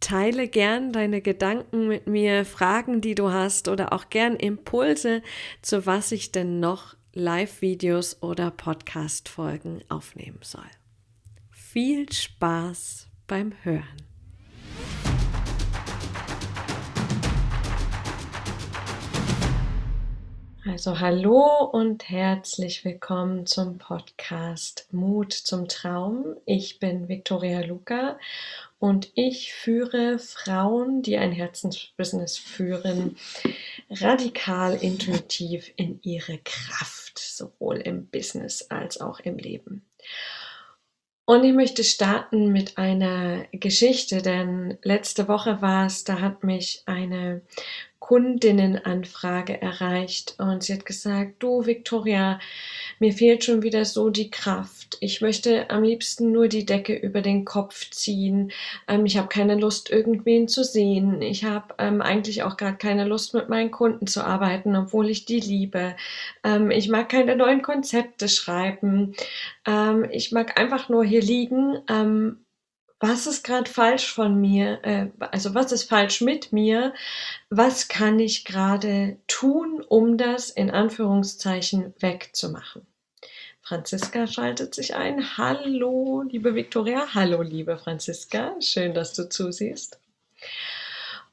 Teile gern deine Gedanken mit mir, Fragen, die du hast oder auch gern Impulse, zu was ich denn noch Live-Videos oder Podcast-Folgen aufnehmen soll. Viel Spaß beim Hören. Also hallo und herzlich willkommen zum Podcast Mut zum Traum. Ich bin Victoria Luca und ich führe Frauen, die ein Herzensbusiness führen, radikal intuitiv in ihre Kraft, sowohl im Business als auch im Leben. Und ich möchte starten mit einer Geschichte, denn letzte Woche war es, da hat mich eine Kundinnenanfrage erreicht und sie hat gesagt, du Victoria, mir fehlt schon wieder so die Kraft. Ich möchte am liebsten nur die Decke über den Kopf ziehen. Ähm, ich habe keine Lust, irgendwen zu sehen. Ich habe ähm, eigentlich auch gerade keine Lust, mit meinen Kunden zu arbeiten, obwohl ich die liebe. Ähm, ich mag keine neuen Konzepte schreiben. Ähm, ich mag einfach nur hier liegen ähm, was ist gerade falsch von mir, äh, also was ist falsch mit mir, was kann ich gerade tun, um das in Anführungszeichen wegzumachen. Franziska schaltet sich ein. Hallo, liebe Viktoria. Hallo, liebe Franziska. Schön, dass du zusiehst.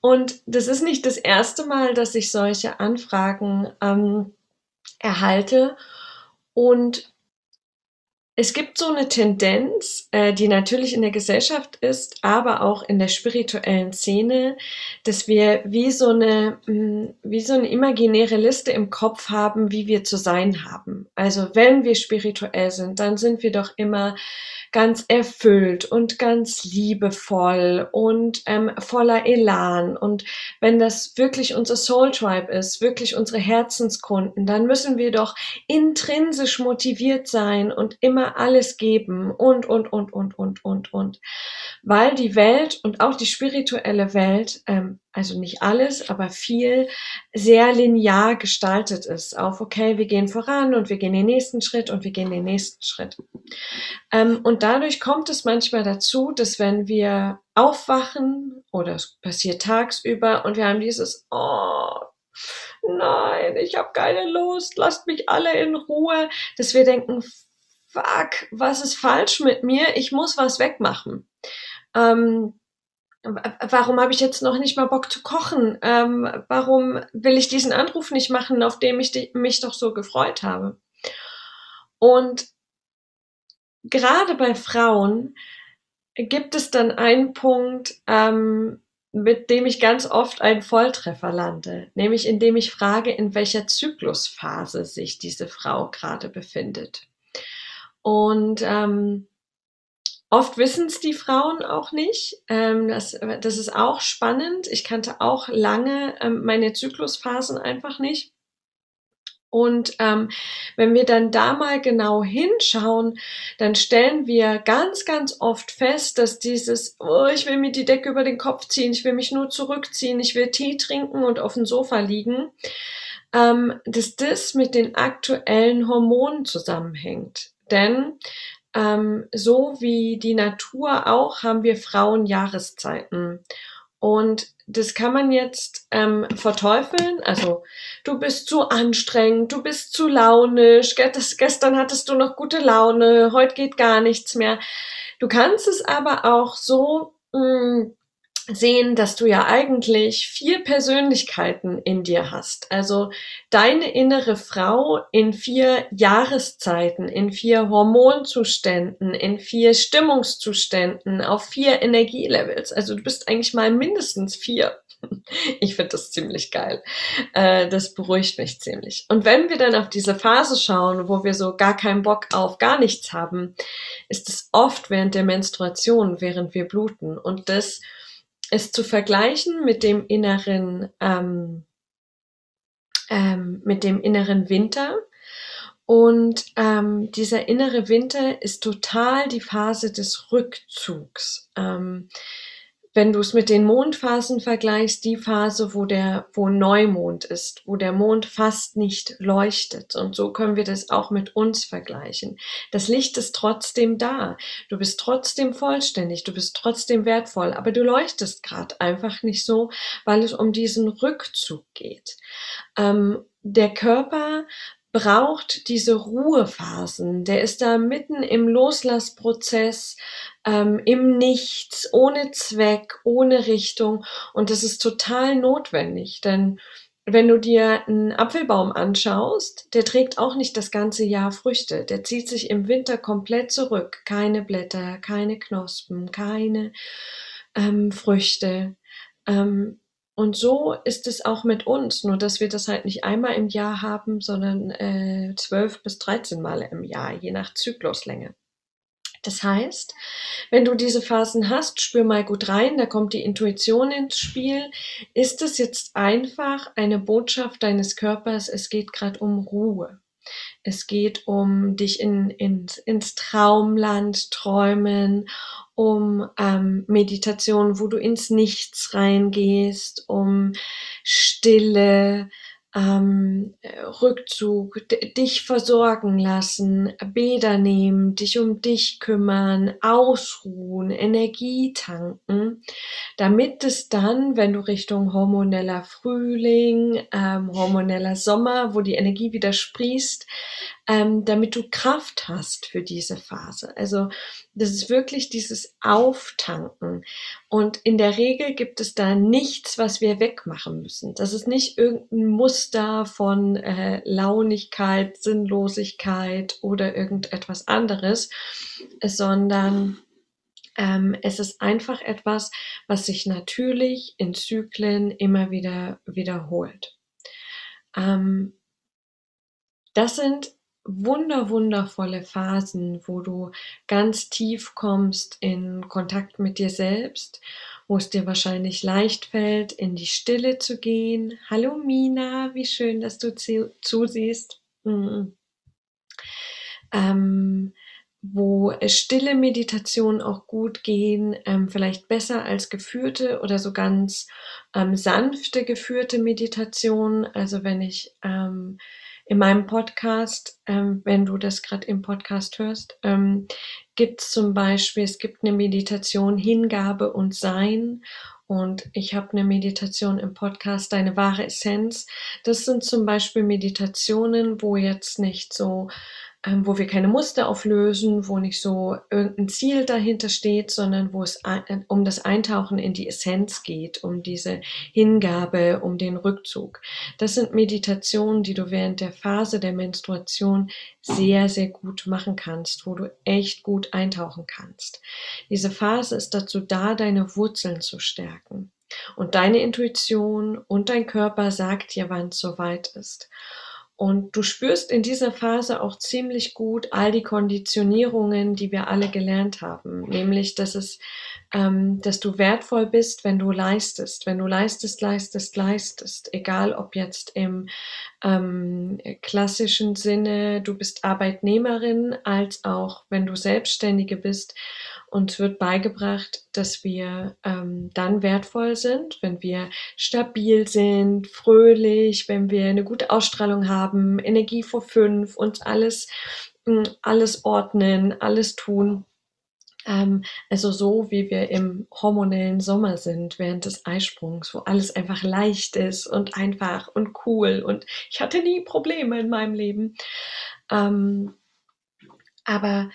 Und das ist nicht das erste Mal, dass ich solche Anfragen ähm, erhalte. Und es gibt so eine Tendenz, äh, die natürlich in der Gesellschaft ist, aber auch in der spirituellen Szene, dass wir wie so eine, mm, wie so eine imaginäre Liste im Kopf haben, wie wir zu sein haben. Also wenn wir spirituell sind, dann sind wir doch immer ganz erfüllt und ganz liebevoll und ähm, voller Elan. Und wenn das wirklich unser Soul Tribe ist, wirklich unsere Herzenskunden, dann müssen wir doch intrinsisch motiviert sein und immer alles geben und, und, und, und, und, und, und. Weil die Welt und auch die spirituelle Welt ähm, also nicht alles, aber viel sehr linear gestaltet ist. Auf, okay, wir gehen voran und wir gehen den nächsten Schritt und wir gehen den nächsten Schritt. Ähm, und dadurch kommt es manchmal dazu, dass wenn wir aufwachen oder es passiert tagsüber und wir haben dieses, oh, nein, ich habe keine Lust, lasst mich alle in Ruhe, dass wir denken, fuck, was ist falsch mit mir? Ich muss was wegmachen. Ähm, warum habe ich jetzt noch nicht mal Bock zu kochen? Ähm, warum will ich diesen Anruf nicht machen, auf dem ich mich doch so gefreut habe? Und gerade bei Frauen gibt es dann einen Punkt, ähm, mit dem ich ganz oft einen Volltreffer lande, nämlich indem ich frage, in welcher Zyklusphase sich diese Frau gerade befindet. Und ähm, Oft wissen es die Frauen auch nicht. Ähm, das, das ist auch spannend. Ich kannte auch lange ähm, meine Zyklusphasen einfach nicht. Und ähm, wenn wir dann da mal genau hinschauen, dann stellen wir ganz, ganz oft fest, dass dieses, oh, ich will mir die Decke über den Kopf ziehen, ich will mich nur zurückziehen, ich will Tee trinken und auf dem Sofa liegen, ähm, dass das mit den aktuellen Hormonen zusammenhängt. Denn ähm, so wie die Natur auch haben wir Frauen Jahreszeiten. Und das kann man jetzt ähm, verteufeln. Also du bist zu anstrengend, du bist zu launisch, gestern hattest du noch gute Laune, heute geht gar nichts mehr. Du kannst es aber auch so mh, mm, sehen, dass du ja eigentlich vier Persönlichkeiten in dir hast. Also deine innere Frau in vier Jahreszeiten, in vier Hormonzuständen, in vier Stimmungszuständen, auf vier Energielevels. Also du bist eigentlich mal mindestens vier. Ich finde das ziemlich geil. Äh, das beruhigt mich ziemlich. Und wenn wir dann auf diese Phase schauen, wo wir so gar keinen Bock auf gar nichts haben, ist es oft während der Menstruation, während wir bluten. Und das es zu vergleichen mit dem inneren, ähm, ähm, mit dem inneren Winter. Und ähm, dieser innere Winter ist total die Phase des Rückzugs. Ähm, wenn du es mit den Mondphasen vergleichst, die Phase, wo der, wo Neumond ist, wo der Mond fast nicht leuchtet. Und so können wir das auch mit uns vergleichen. Das Licht ist trotzdem da. Du bist trotzdem vollständig, du bist trotzdem wertvoll, aber du leuchtest gerade einfach nicht so, weil es um diesen Rückzug geht. Ähm, der Körper braucht diese Ruhephasen. Der ist da mitten im Loslassprozess, ähm, im Nichts, ohne Zweck, ohne Richtung. Und das ist total notwendig, denn wenn du dir einen Apfelbaum anschaust, der trägt auch nicht das ganze Jahr Früchte. Der zieht sich im Winter komplett zurück. Keine Blätter, keine Knospen, keine ähm, Früchte. Ähm, und so ist es auch mit uns, nur dass wir das halt nicht einmal im Jahr haben, sondern äh, zwölf bis dreizehn Male im Jahr, je nach Zykluslänge. Das heißt, wenn du diese Phasen hast, spür mal gut rein, da kommt die Intuition ins Spiel. Ist es jetzt einfach eine Botschaft deines Körpers, es geht gerade um Ruhe. Es geht um dich in, in, ins Traumland träumen, um ähm, Meditation, wo du ins Nichts reingehst, um Stille, ähm, Rückzug, dich versorgen lassen, Bäder nehmen, dich um dich kümmern, ausruhen, Energie tanken, damit es dann, wenn du Richtung hormoneller Frühling, ähm, hormoneller Sommer, wo die Energie wieder sprießt, ähm, damit du Kraft hast für diese Phase. Also das ist wirklich dieses Auftanken. Und in der Regel gibt es da nichts, was wir wegmachen müssen. Das ist nicht irgendein Muster von äh, Launigkeit, Sinnlosigkeit oder irgendetwas anderes, sondern ähm, es ist einfach etwas, was sich natürlich in Zyklen immer wieder wiederholt. Ähm, das sind wunder, wundervolle Phasen, wo du ganz tief kommst in Kontakt mit dir selbst, wo es dir wahrscheinlich leicht fällt, in die Stille zu gehen. Hallo Mina, wie schön, dass du zusiehst. Mhm. Ähm, wo stille Meditationen auch gut gehen, ähm, vielleicht besser als geführte oder so ganz ähm, sanfte geführte Meditationen. Also wenn ich ähm, in meinem Podcast, ähm, wenn du das gerade im Podcast hörst, ähm, gibt es zum Beispiel, es gibt eine Meditation Hingabe und Sein und ich habe eine Meditation im Podcast Deine wahre Essenz. Das sind zum Beispiel Meditationen, wo jetzt nicht so ähm, wo wir keine Muster auflösen, wo nicht so irgendein Ziel dahinter steht, sondern wo es um das Eintauchen in die Essenz geht, um diese Hingabe, um den Rückzug. Das sind Meditationen, die du während der Phase der Menstruation sehr, sehr gut machen kannst, wo du echt gut eintauchen kannst. Diese Phase ist dazu da, deine Wurzeln zu stärken. Und deine Intuition und dein Körper sagt dir, wann es soweit ist. Und du spürst in dieser Phase auch ziemlich gut all die Konditionierungen, die wir alle gelernt haben, nämlich, dass es, ähm, dass du wertvoll bist, wenn du leistest, wenn du leistest, leistest, leistest, egal ob jetzt im ähm, klassischen Sinne, du bist Arbeitnehmerin, als auch wenn du Selbstständige bist uns wird beigebracht, dass wir ähm, dann wertvoll sind, wenn wir stabil sind, fröhlich, wenn wir eine gute Ausstrahlung haben, Energie vor fünf, uns alles, hm, alles ordnen, alles tun. Ähm, also so, wie wir im hormonellen Sommer sind während des Eisprungs, wo alles einfach leicht ist und einfach und cool und ich hatte nie Probleme in meinem Leben. Ähm, aber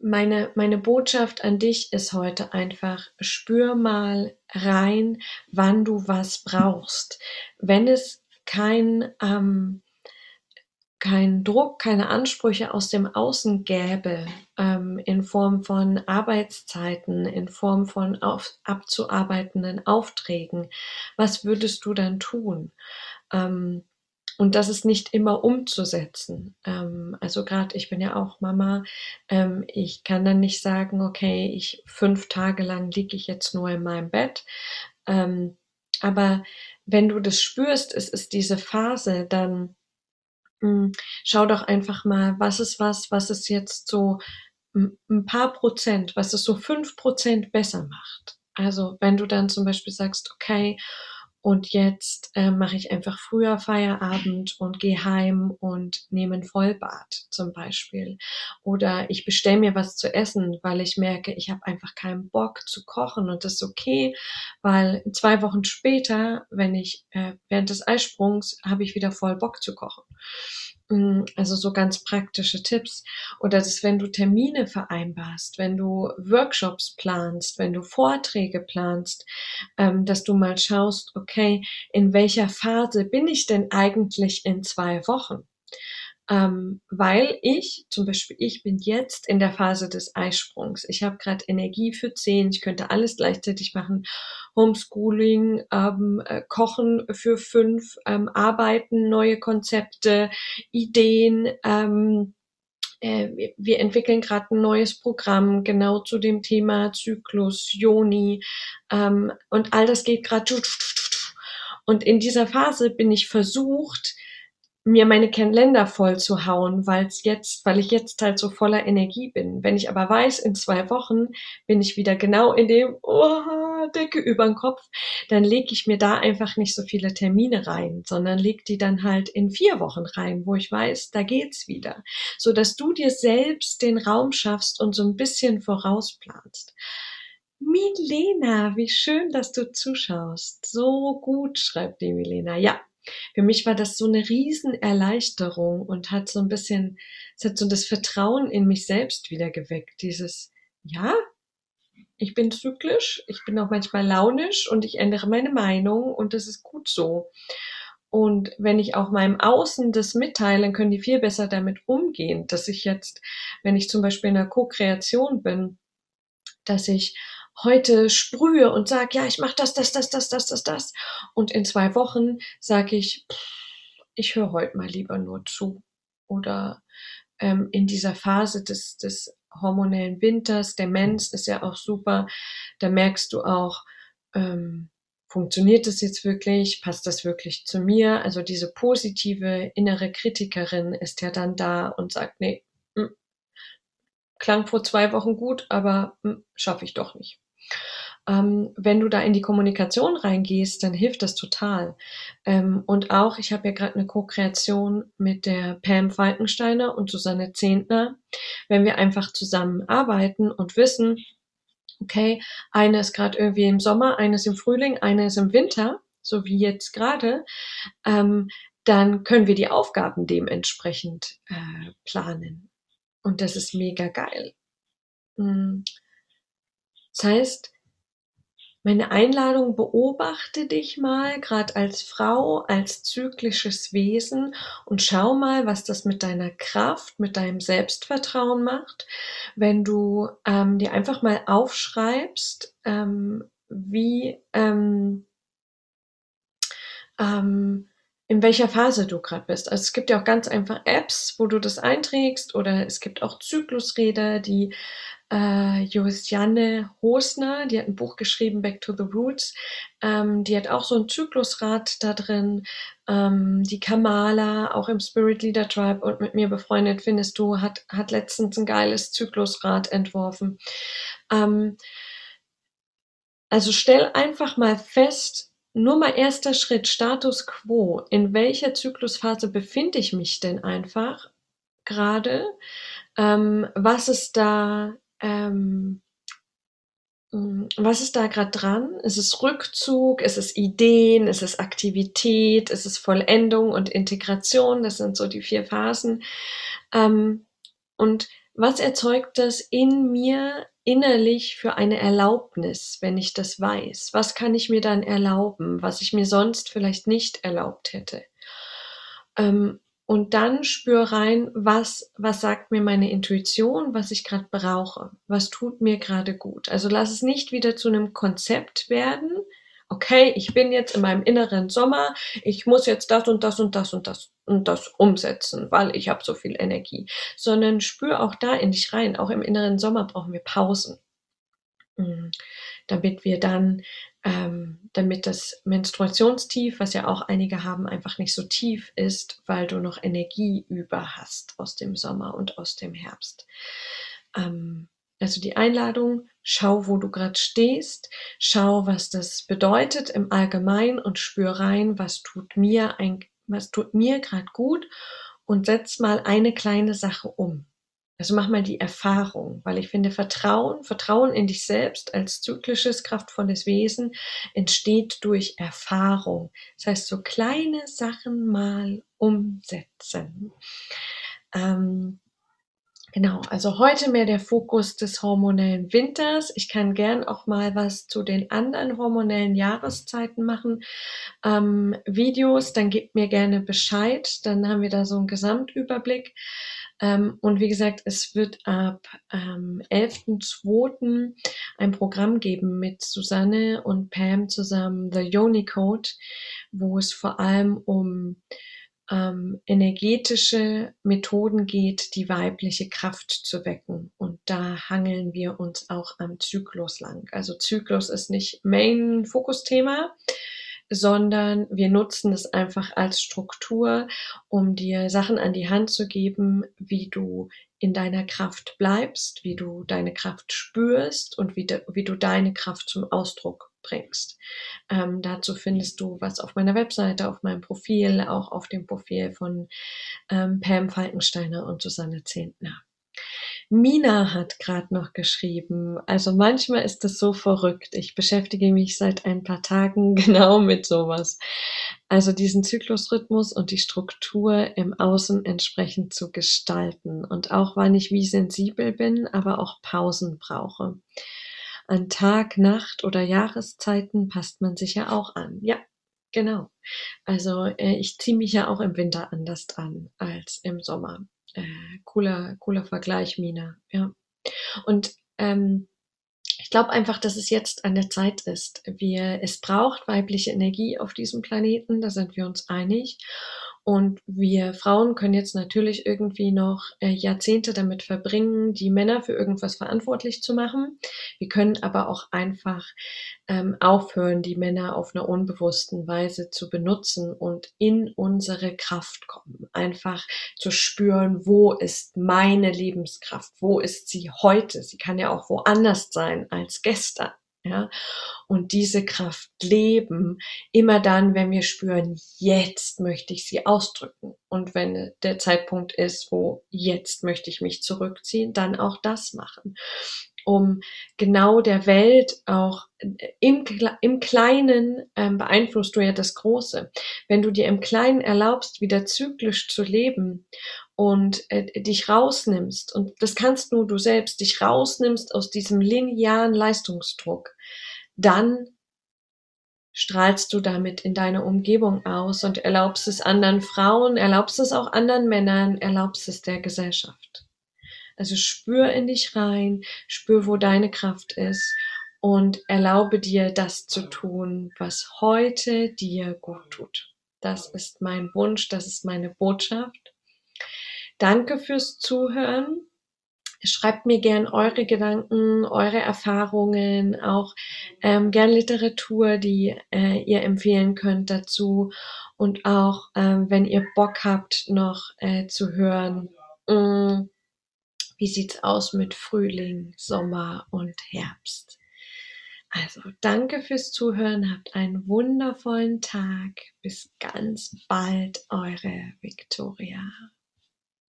meine, meine Botschaft an dich ist heute einfach, spür mal rein, wann du was brauchst. Wenn es kein, ähm, kein Druck, keine Ansprüche aus dem Außen gäbe, ähm, in Form von Arbeitszeiten, in Form von auf, abzuarbeitenden Aufträgen, was würdest du dann tun? Ähm, und das ist nicht immer umzusetzen. Ähm, also gerade, ich bin ja auch Mama, ähm, ich kann dann nicht sagen, okay, ich fünf Tage lang liege ich jetzt nur in meinem Bett. Ähm, aber wenn du das spürst, es ist diese Phase, dann mh, hm, schau doch einfach mal, was ist was, was ist jetzt so ein paar Prozent, was es so fünf Prozent besser macht. Also wenn du dann zum Beispiel sagst, okay, und jetzt äh, mache ich einfach früher Feierabend und gehe heim und nehme ein Vollbad zum Beispiel. Oder ich bestelle mir was zu essen, weil ich merke, ich habe einfach keinen Bock zu kochen und das ist okay, weil zwei Wochen später, wenn ich äh, während des Eisprungs, habe ich wieder voll Bock zu kochen. Mm, also so ganz praktische Tipps. Oder dass wenn du Termine vereinbarst, wenn du Workshops planst, wenn du Vorträge planst, ähm, dass du mal schaust, okay, in welcher Phase bin ich denn eigentlich in zwei Wochen? Ähm, weil ich, zum Beispiel, ich bin jetzt in der Phase des Eisprungs. Ich habe gerade Energie für zehn, ich könnte alles gleichzeitig machen. Homeschooling, ähm, äh, Kochen für fünf, ähm, Arbeiten, neue Konzepte, Ideen. Ähm, äh, wir entwickeln gerade ein neues Programm genau zu dem Thema Zyklus, Joni ähm, und all das geht gerade. Und in dieser Phase bin ich versucht, mir meine Kalender voll zu hauen, weil jetzt, weil ich jetzt halt so voller Energie bin. Wenn ich aber weiß, in zwei Wochen bin ich wieder genau in dem oh, Decke über den Kopf, dann lege ich mir da einfach nicht so viele Termine rein, sondern leg die dann halt in vier Wochen rein, wo ich weiß, da geht's wieder, so dass du dir selbst den Raum schaffst und so ein bisschen vorausplanst. Milena, wie schön, dass du zuschaust. So gut, schreibt die Milena. Ja, für mich war das so eine Riesenerleichterung und hat so ein bisschen, es hat so das Vertrauen in mich selbst wieder geweckt. Dieses, ja, ich bin zyklisch, ich bin auch manchmal launisch und ich ändere meine Meinung und das ist gut so. Und wenn ich auch meinem Außen das mitteile, dann können die viel besser damit umgehen, dass ich jetzt, wenn ich zum Beispiel in einer Co-Kreation bin, dass ich heute sprühe und sage, ja, ich mache das, das, das, das, das, das, das. Und in zwei Wochen sage ich, ich höre heute mal lieber nur zu. Oder ähm, in dieser Phase des, des hormonellen Winters, der Mens ist ja auch super, da merkst du auch, ähm, funktioniert das jetzt wirklich, passt das wirklich zu mir? Also diese positive innere Kritikerin ist ja dann da und sagt, nee, mh, hm, klang vor zwei Wochen gut, aber hm, schaffe ich doch nicht. Ähm, wenn du da in die Kommunikation reingehst, dann hilft das total. Ähm, und auch, ich habe ja gerade eine Co-Kreation mit der Pam Falkensteiner und Susanne Zehntner. Wenn wir einfach zusammenarbeiten und wissen, okay, eine ist gerade irgendwie im Sommer, eine ist im Frühling, eine ist im Winter, so wie jetzt gerade, ähm, dann können wir die Aufgaben dementsprechend äh, planen. Und das ist mega geil. Mhm. Das heißt, meine Einladung, beobachte dich mal, gerade als Frau, als zyklisches Wesen und schau mal, was das mit deiner Kraft, mit deinem Selbstvertrauen macht, wenn du ähm, dir einfach mal aufschreibst, ähm, wie ähm, ähm, in welcher Phase du gerade bist. Also es gibt ja auch ganz einfach Apps, wo du das einträgst oder es gibt auch Zyklusräder, die äh, Josiane Hosner, die hat ein Buch geschrieben, Back to the Roots. Ähm, die hat auch so ein Zyklusrad da drin. Ähm, die Kamala, auch im Spirit Leader Tribe und mit mir befreundet, findest du, hat, hat letztens ein geiles Zyklusrad entworfen. Ähm, also stell einfach mal fest, nur mal erster Schritt, Status quo. In welcher Zyklusphase befinde ich mich denn einfach gerade? Ähm, was ist da ähm, hm, was ist da gerade dran? Ist es Rückzug? Ist es Ideen? Ist es Aktivität? Ist es Vollendung und Integration? Das sind so die vier Phasen. Ähm, und was erzeugt das in mir innerlich für eine Erlaubnis, wenn ich das weiß? Was kann ich mir dann erlauben, was ich mir sonst vielleicht nicht erlaubt hätte? Ähm, und dann spür rein, was, was sagt mir meine Intuition, was ich gerade brauche, was tut mir gerade gut. Also lass es nicht wieder zu einem Konzept werden. Okay, ich bin jetzt in meinem inneren Sommer, ich muss jetzt das und das und das und das und das umsetzen, weil ich habe so viel Energie. Sondern spür auch da in dich rein. Auch im inneren Sommer brauchen wir Pausen, mm, damit wir dann ähm, damit das Menstruationstief, was ja auch einige haben, einfach nicht so tief ist, weil du noch Energie über hast aus dem Sommer und aus dem Herbst. Ähm, also die Einladung, schau, wo du gerade stehst, schau, was das bedeutet im Allgemeinen und spür rein, was tut mir ein, was tut mir gerade gut und setz mal eine kleine Sache um. Also mach mal die Erfahrung, weil ich finde, Vertrauen, Vertrauen in dich selbst als zyklisches, kraftvolles Wesen entsteht durch Erfahrung. Das heißt, so kleine Sachen mal umsetzen. Ähm, Genau, also heute mehr der Fokus des hormonellen Winters. Ich kann gern auch mal was zu den anderen hormonellen Jahreszeiten machen. Ähm, Videos, dann gebt mir gerne Bescheid. Dann haben wir da so einen Gesamtüberblick. Ähm, und wie gesagt, es wird ab ähm, 11.02. ein Programm geben mit Susanne und Pam zusammen, The Yoni Code, wo es vor allem um ähm, energetische Methoden geht, die weibliche Kraft zu wecken. Und da hangeln wir uns auch am Zyklus lang. Also Zyklus ist nicht Main-Fokusthema. sondern wir nutzen es einfach als Struktur, um dir Sachen an die Hand zu geben, wie du in deiner Kraft bleibst, wie du deine Kraft spürst und wie, de, wie du deine Kraft zum Ausdruck bringst. Ähm, dazu findest du was auf meiner Webseite, auf meinem Profil, auch auf dem Profil von ähm, Pam Falkensteiner und Susanne Zehntner. Mina hat gerade noch geschrieben. Also manchmal ist es so verrückt. Ich beschäftige mich seit ein paar Tagen genau mit sowas. Also diesen Zyklusrhythmus und die Struktur im Außen entsprechend zu gestalten. Und auch wann ich wie sensibel bin, aber auch Pausen brauche. An Tag, Nacht oder Jahreszeiten passt man sich ja auch an. Ja, genau. Also äh, ich ziehe mich ja auch im Winter anders an als im Sommer. Äh, cooler, cooler Vergleich, Mina. Ja. Und ähm, ich glaube einfach, dass es jetzt an der Zeit ist. Wir, es braucht weibliche Energie auf diesem Planeten, da sind wir uns einig. Und wir Frauen können jetzt natürlich irgendwie noch äh, Jahrzehnte damit verbringen, die Männer für irgendwas verantwortlich zu machen. Wir können aber auch einfach ähm, aufhören, die Männer auf einer unbewussten Weise zu benutzen und in unsere Kraft kommen. Einfach zu spüren, wo ist meine Lebenskraft? Wo ist sie heute? Sie kann ja auch woanders sein als gestern. Ja, und diese Kraft leben immer dann, wenn wir spüren, jetzt möchte ich sie ausdrücken. Und wenn der Zeitpunkt ist, wo jetzt möchte ich mich zurückziehen, dann auch das machen. Um genau der Welt auch äh, im, im Kleinen ähm, beeinflusst du ja das Große. Wenn du dir im Kleinen erlaubst, wieder zyklisch zu leben und äh, dich rausnimmst, und das kannst nur du selbst, dich rausnimmst aus diesem linearen Leistungsdruck, dann strahlst du damit in deine Umgebung aus und erlaubst es anderen Frauen, erlaubst es auch anderen Männern, erlaubst es der Gesellschaft. Also spür in dich rein, spür, wo deine Kraft ist und erlaube dir das zu tun, was heute dir gut tut. Das ist mein Wunsch, das ist meine Botschaft. Danke fürs Zuhören. Schreibt mir gern eure Gedanken, eure Erfahrungen, auch ähm, gern Literatur, die äh, ihr empfehlen könnt dazu. Und auch, ähm, wenn ihr Bock habt, noch äh, zu hören, mh, mm, wie sieht's aus mit Frühling, Sommer und Herbst. Also danke fürs Zuhören, habt einen wundervollen Tag. Bis ganz bald, eure Victoria.